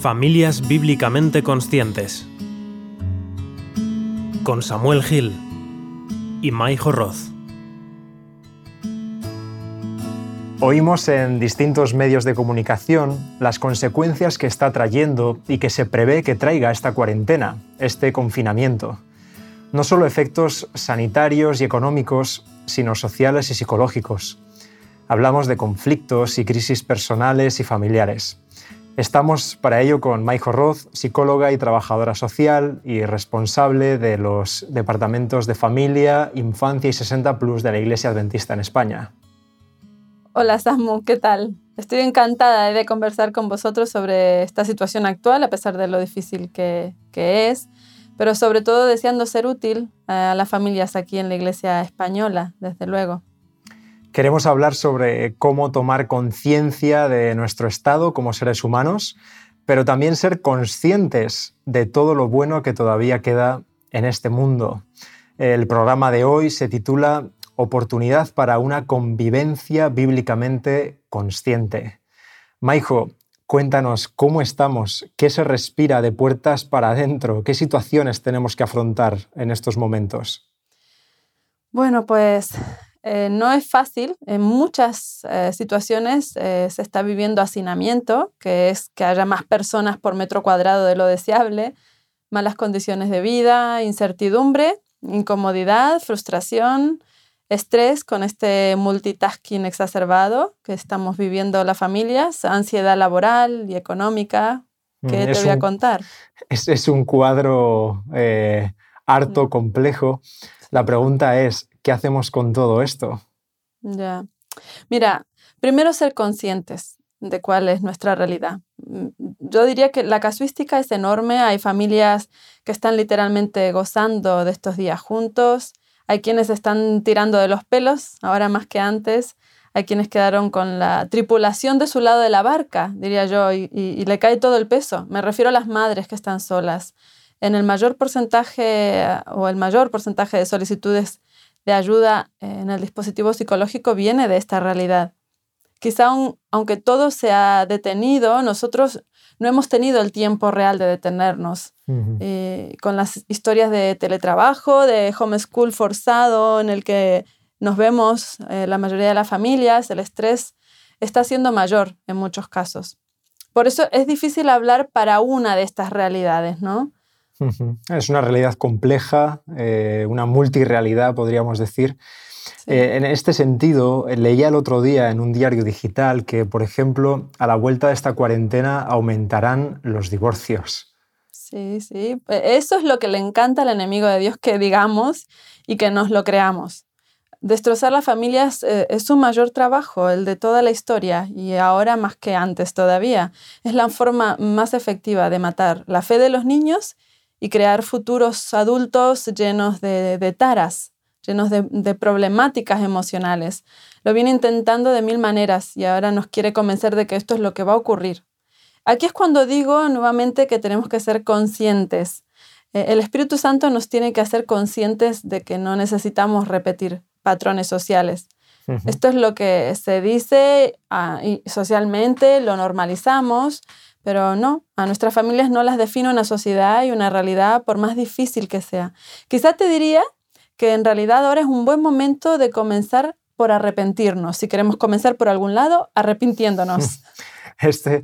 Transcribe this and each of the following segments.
Familias Bíblicamente Conscientes con Samuel Gil y Maijo Roz. Oímos en distintos medios de comunicación las consecuencias que está trayendo y que se prevé que traiga esta cuarentena, este confinamiento. No solo efectos sanitarios y económicos, sino sociales y psicológicos. Hablamos de conflictos y crisis personales y familiares. Estamos para ello con Maijo Roth, psicóloga y trabajadora social y responsable de los departamentos de familia, infancia y 60 Plus de la Iglesia Adventista en España. Hola Samu, ¿qué tal? Estoy encantada de conversar con vosotros sobre esta situación actual, a pesar de lo difícil que, que es, pero sobre todo deseando ser útil a las familias aquí en la Iglesia española, desde luego. Queremos hablar sobre cómo tomar conciencia de nuestro estado como seres humanos, pero también ser conscientes de todo lo bueno que todavía queda en este mundo. El programa de hoy se titula Oportunidad para una convivencia bíblicamente consciente. Maijo, cuéntanos cómo estamos, qué se respira de puertas para adentro, qué situaciones tenemos que afrontar en estos momentos. Bueno, pues eh, no es fácil. En muchas eh, situaciones eh, se está viviendo hacinamiento, que es que haya más personas por metro cuadrado de lo deseable, malas condiciones de vida, incertidumbre, incomodidad, frustración, estrés con este multitasking exacerbado que estamos viviendo las familias, ansiedad laboral y económica. ¿Qué mm, te voy a contar? Es, es un cuadro harto, complejo. La pregunta es, ¿qué hacemos con todo esto? Ya. Mira, primero ser conscientes de cuál es nuestra realidad. Mm, yo diría que la casuística es enorme, hay familias que están literalmente gozando de estos días juntos, hay quienes están tirando de los pelos, ahora más que antes, hay quienes quedaron con la tripulación de su lado de la barca, diría yo, y, y le cae todo el peso. Me refiero a las madres que están solas. En el mayor porcentaje o el mayor porcentaje de solicitudes de ayuda en el dispositivo psicológico viene de esta realidad. Quizá aunque todo se ha detenido, nosotros no hemos tenido el tiempo real de detenernos. Eh, con las historias de teletrabajo, de homeschool forzado, en el que nos vemos eh, la mayoría de las familias, el estrés está siendo mayor en muchos casos. Por eso es difícil hablar para una de estas realidades, ¿no? Es una realidad compleja, eh, una multirealidad, podríamos decir. Eh, en este sentido, leía el otro día en un diario digital que, por ejemplo, a la vuelta de esta cuarentena aumentarán los divorcios. Sí, sí. E, eso es lo que le encanta al enemigo de Dios que digamos y que nos lo creamos. Destrozar las familias eh, es un mayor trabajo, el de toda la historia, y ahora más que antes todavía. Es la forma más efectiva de matar la fe de los niños y crear futuros adultos llenos de, taras, llenos de, problemáticas emocionales. Lo viene intentando de mil maneras y ahora nos quiere convencer de que esto es lo que va a ocurrir. Aquí es cuando digo nuevamente que tenemos que ser conscientes. Eh, el Espíritu Santo nos tiene que hacer conscientes de que no necesitamos repetir patrones sociales. Esto es lo que se dice ah, socialmente, lo normalizamos, pero no, a nuestras familias no las define una sociedad y una realidad por más difícil que sea. Quizá te diría que en realidad ahora es un buen momento de comenzar por arrepentirnos. Si queremos comenzar por algún lado, arrepintiéndonos. Este,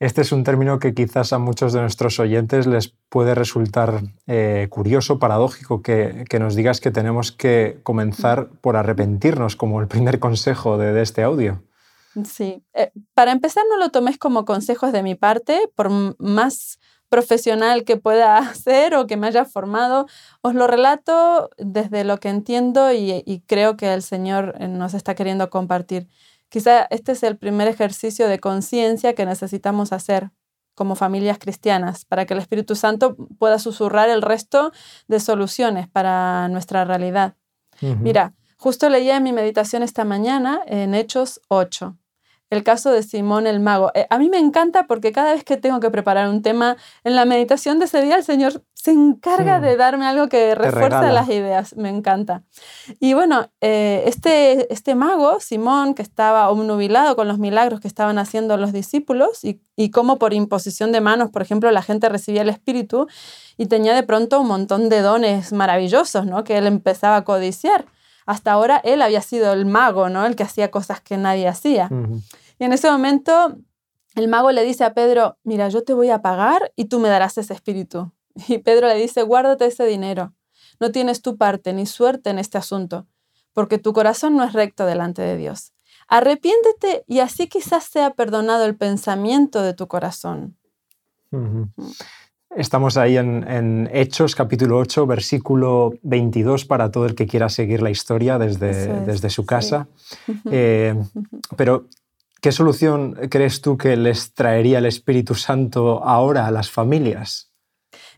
este es un término que quizás a muchos de nuestros oyentes les puede resultar eh, curioso, paradójico, que, que, nos digas que tenemos que comenzar por arrepentirnos como el primer consejo de este audio. Sí, eh, para empezar no lo tomes como consejos de mi parte, por más profesional que pueda ser o que me haya formado, os lo relato desde lo que entiendo y, creo que el Señor eh, nos está queriendo compartir. Quizá este es el primer ejercicio de conciencia que necesitamos hacer como familias cristianas, para que el Espíritu Santo pueda susurrar el resto de soluciones para nuestra realidad. Mira, Justo leía en mi meditación esta mañana en Hechos 8. El caso de Simón el mago. Eh, a mí me encanta porque cada vez que tengo que preparar un tema, en la meditación de ese día el Señor se encarga de darme algo que refuerza las ideas. Me encanta. Y bueno, eh, este, este mago, Simón, que estaba obnubilado con los milagros que estaban haciendo los discípulos y, y cómo por imposición de manos, por ejemplo, la gente recibía el Espíritu y tenía de pronto un montón de dones maravillosos, ¿no? Que él empezaba a codiciar hasta ahora él había sido el mago, ¿no? El que hacía cosas que nadie hacía. Y en ese momento el mago le dice a Pedro, mira, yo te voy a pagar y tú me darás ese espíritu. Y Pedro le dice, guárdate ese dinero. No tienes tu parte ni suerte en este asunto, porque tu corazón no es recto delante de Dios. Arrepiéntete y así quizás sea perdonado el pensamiento de tu corazón. Estamos ahí en, Hechos, capítulo 8, versículo 22, para todo el que quiera seguir la historia desde, desde su casa. Eh, pero, ¿qué solución crees tú que les traería el Espíritu Santo ahora a las familias?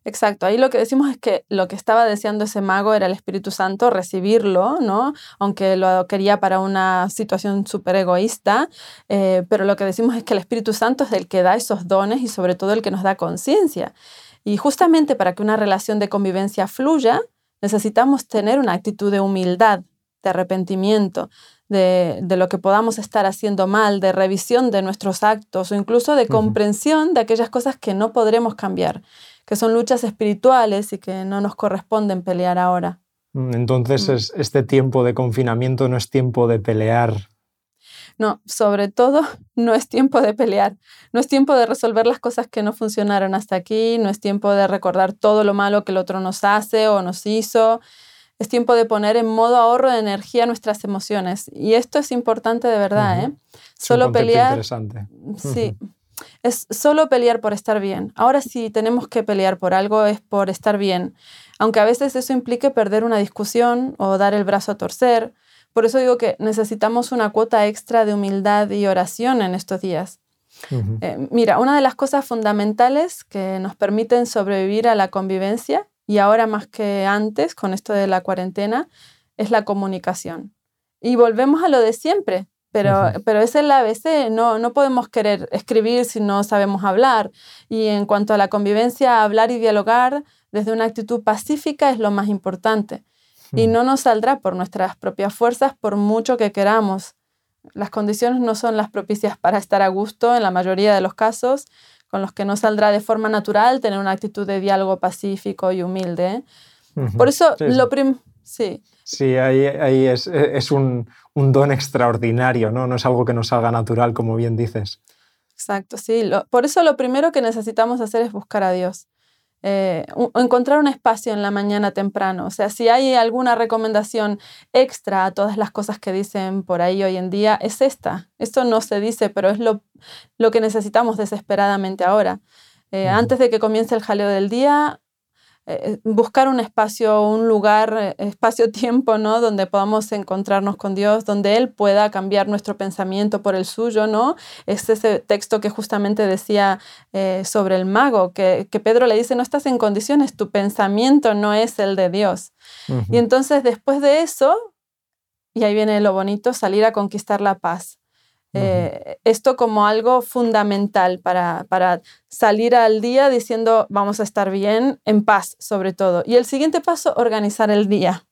Exacto, ahí lo que decimos es que lo que estaba deseando ese mago era el Espíritu Santo, recibirlo, ¿no? Aunque lo quería para una situación súper egoísta, eh, pero lo que decimos es que el Espíritu Santo es el que da esos dones y sobre todo el que nos da conciencia. Y justamente para que una relación de convivencia fluya, necesitamos tener una actitud de humildad, de arrepentimiento, de, lo que podamos estar haciendo mal, de revisión de nuestros actos o incluso de comprensión de aquellas cosas que no podremos cambiar que son luchas espirituales y que no nos corresponden pelear ahora. Mm, entonces, mm. este tiempo de confinamiento no es tiempo de pelear. No, sobre todo no es tiempo de pelear, no es tiempo de resolver las cosas que no funcionaron hasta aquí, no es tiempo de recordar todo lo malo que el otro nos hace o nos hizo, es tiempo de poner en modo ahorro de energía nuestras emociones. Y esto es importante de verdad, ¿eh? Solo pelear. Interesante. Sí es solo pelear por estar bien. Ahora si tenemos que pelear por algo es por estar bien, aunque a veces eso implique perder una discusión o dar el brazo a torcer. Por eso digo que necesitamos una cuota extra de humildad y oración en estos días. Eh, mira, una de las cosas fundamentales que nos permiten sobrevivir a la convivencia, y ahora más que antes con esto de la cuarentena, es la comunicación. Y volvemos a lo de siempre, pero, pero es el ABC, no, no podemos querer escribir si no sabemos hablar. Y en cuanto a la convivencia, hablar y dialogar desde una actitud pacífica es lo más importante. Y no nos saldrá por nuestras propias fuerzas por mucho que queramos. Las condiciones no son las propicias para estar a gusto en la mayoría de los casos, con los que no saldrá de forma natural tener una actitud de diálogo pacífico y humilde. Por eso, lo primero Sí. Sí, ahí, ahí es, es un, un, don extraordinario, ¿no? No es algo que nos salga natural, como bien dices. Exacto, sí. por eso lo primero que necesitamos hacer es buscar a Dios. Eh, encontrar un espacio en la mañana temprano. O sea, si hay alguna recomendación extra a todas las cosas que dicen por ahí hoy en día, es esta. Esto no se dice, pero es lo, lo que necesitamos desesperadamente ahora. Eh, antes de que comience el jaleo del día, eh, buscar un espacio, un lugar, eh, espacio-tiempo, ¿no? Donde podamos encontrarnos con Dios, donde Él pueda cambiar nuestro pensamiento por el suyo, ¿no? Es ese texto que justamente decía eh, sobre el mago, que, Pedro le dice, no estás en condiciones, tu pensamiento no es el de Dios. Y entonces después de eso, y ahí viene lo bonito, salir a conquistar la paz. Eh, esto como algo fundamental para, para, salir al día diciendo vamos a estar bien, en paz sobre todo. Y el siguiente paso, organizar el día.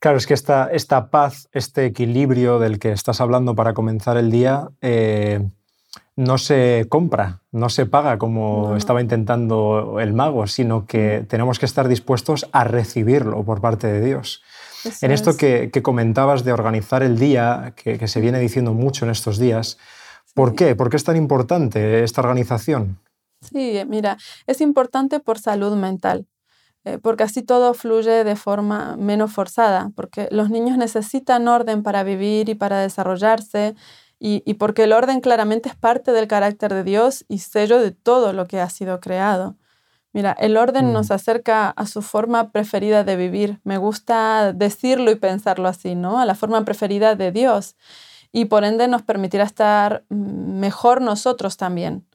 Claro, es que esta, esta paz, este equilibrio del que estás hablando para comenzar el día, eh, no se compra, no se paga como estaba intentando el mago, sino que tenemos que estar dispuestos a recibirlo por parte de Dios en esto que, comentabas de organizar el día, que, se viene diciendo mucho en estos días, ¿por qué? ¿Por qué es tan importante esta organización? Sí, mira, es importante por salud mental, eh, porque así todo fluye de forma menos forzada, porque los niños necesitan orden para vivir y para desarrollarse, y porque el orden claramente es parte del carácter de Dios y sello de todo lo que ha sido creado. Mira, el orden nos mm. acerca a su forma preferida de vivir. Me gusta decirlo y pensarlo así, ¿no? A la forma preferida de Dios. Y por ende nos permitirá estar mm, mejor nosotros también.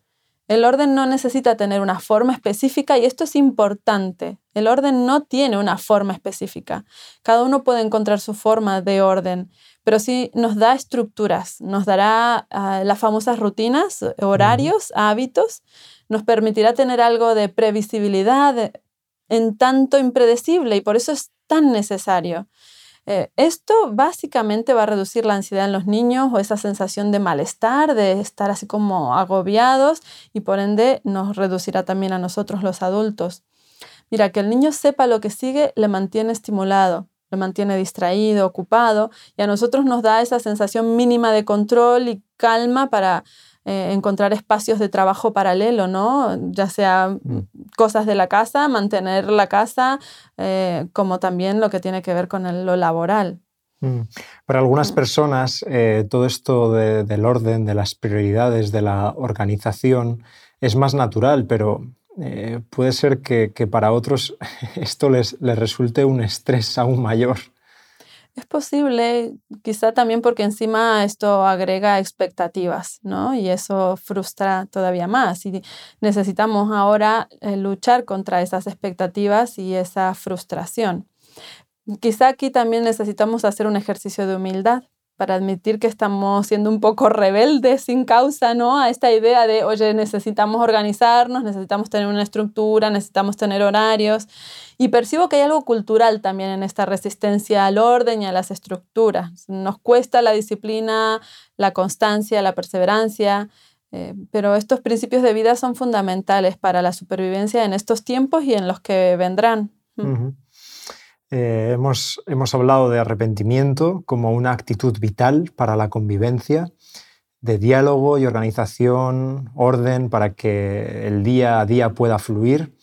El orden no necesita tener una forma específica y esto es importante. El orden no tiene una forma específica. Cada uno puede encontrar su forma de orden, pero sí nos da estructuras, nos dará ah, las famosas rutinas, horarios, hábitos, nos permitirá tener algo de previsibilidad en tanto impredecible y por eso es tan necesario. Eh, esto básicamente va a reducir la ansiedad en los niños o esa sensación de malestar, de estar así como agobiados y por ende nos reducirá también a nosotros los adultos. Mira, que el niño sepa lo que sigue le mantiene estimulado, le mantiene distraído, ocupado y a nosotros nos da esa sensación mínima de control y calma para eh, encontrar espacios de trabajo paralelo, ¿no? Ya sea mm. cosas de la casa, mantener la casa, eh, como también lo que tiene que ver con lo laboral. Mm. Para algunas mm. personas, eh, todo esto del orden, de las prioridades, de la organización, es más natural, pero puede ser que, para otros esto les, les resulte un estrés aún mayor. Es posible, quizá también porque encima esto agrega expectativas, ¿no? Y eso frustra todavía más. Y necesitamos ahora eh, luchar contra esas expectativas y esa frustración. Quizá aquí también necesitamos hacer un ejercicio de humildad para admitir que estamos siendo un poco rebeldes sin causa, ¿no? A esta idea de, oye, necesitamos organizarnos, necesitamos tener una estructura, necesitamos tener horarios. Y percibo que hay algo cultural también en esta resistencia al orden y a las estructuras. Nos cuesta la disciplina, la constancia, la perseverancia, eh, pero estos principios de vida son fundamentales para la supervivencia en estos tiempos y en los que vendrán. Eh, hemos, hemos hablado de arrepentimiento como una actitud vital para la convivencia, de diálogo y organización, orden para que el día a día pueda fluir.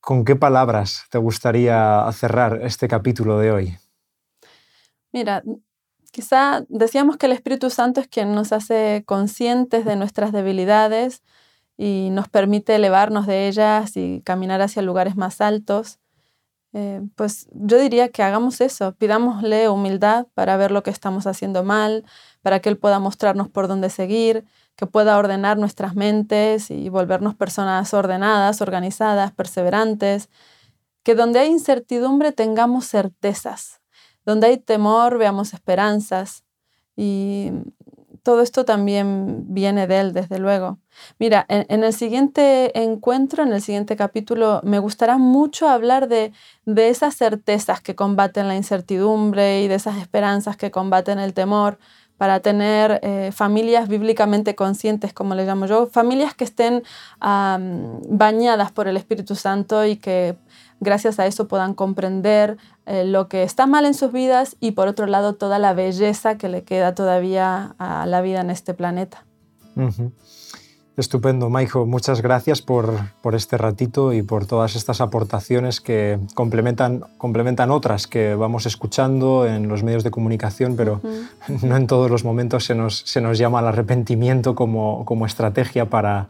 ¿Con qué palabras te gustaría cerrar este capítulo de hoy? Mira, quizá decíamos que el Espíritu Santo es quien nos hace conscientes de nuestras debilidades y nos permite elevarnos de ellas y caminar hacia lugares más altos. Eh, pues yo diría que hagamos eso, pidámosle humildad para ver lo que estamos haciendo mal, para que Él pueda mostrarnos por dónde seguir, que pueda ordenar nuestras mentes y volvernos personas ordenadas, organizadas, perseverantes, que donde hay incertidumbre tengamos certezas, donde hay temor veamos esperanzas y todo esto también viene de Él, desde luego. Mira, en, el siguiente encuentro, en el siguiente capítulo, me gustará mucho hablar de, de esas certezas que combaten la incertidumbre y de esas esperanzas que combaten el temor para tener eh, familias bíblicamente conscientes, como le llamo yo, familias que estén bañadas por el Espíritu Santo y que gracias a eso puedan comprender eh, lo que está mal en sus vidas y por otro lado toda la belleza que le queda todavía a la vida en este planeta. Estupendo, Maijo. Muchas gracias por, este ratito y por todas estas aportaciones que complementan, complementan otras que vamos escuchando en los medios de comunicación, pero no en todos los momentos se nos, se nos llama al arrepentimiento como, como estrategia para,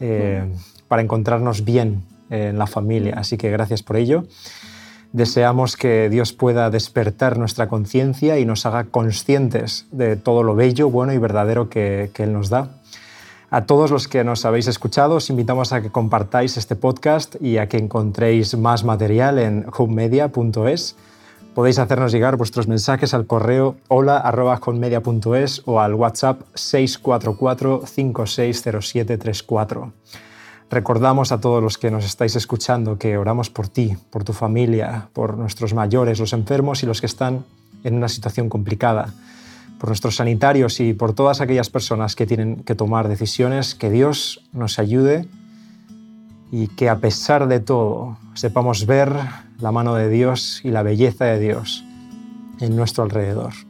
eh, para encontrarnos bien en la familia. Así que gracias por ello. Deseamos que Dios pueda despertar nuestra conciencia y nos haga conscientes de todo lo bello, bueno y verdadero que, Él nos da a todos los que nos habéis escuchado, os invitamos a que compartáis este podcast y a que encontréis más material en homemedia.es. Podéis hacernos llegar vuestros mensajes al correo hola.homemedia.es o al WhatsApp 644-560734. Recordamos a todos los que nos estáis escuchando que oramos por ti, por tu familia, por nuestros mayores, los enfermos y los que están en una situación complicada por nuestros sanitarios y por todas aquellas personas que tienen que tomar decisiones, que Dios nos ayude y que a pesar de todo sepamos ver la mano de Dios y la belleza de Dios en nuestro alrededor.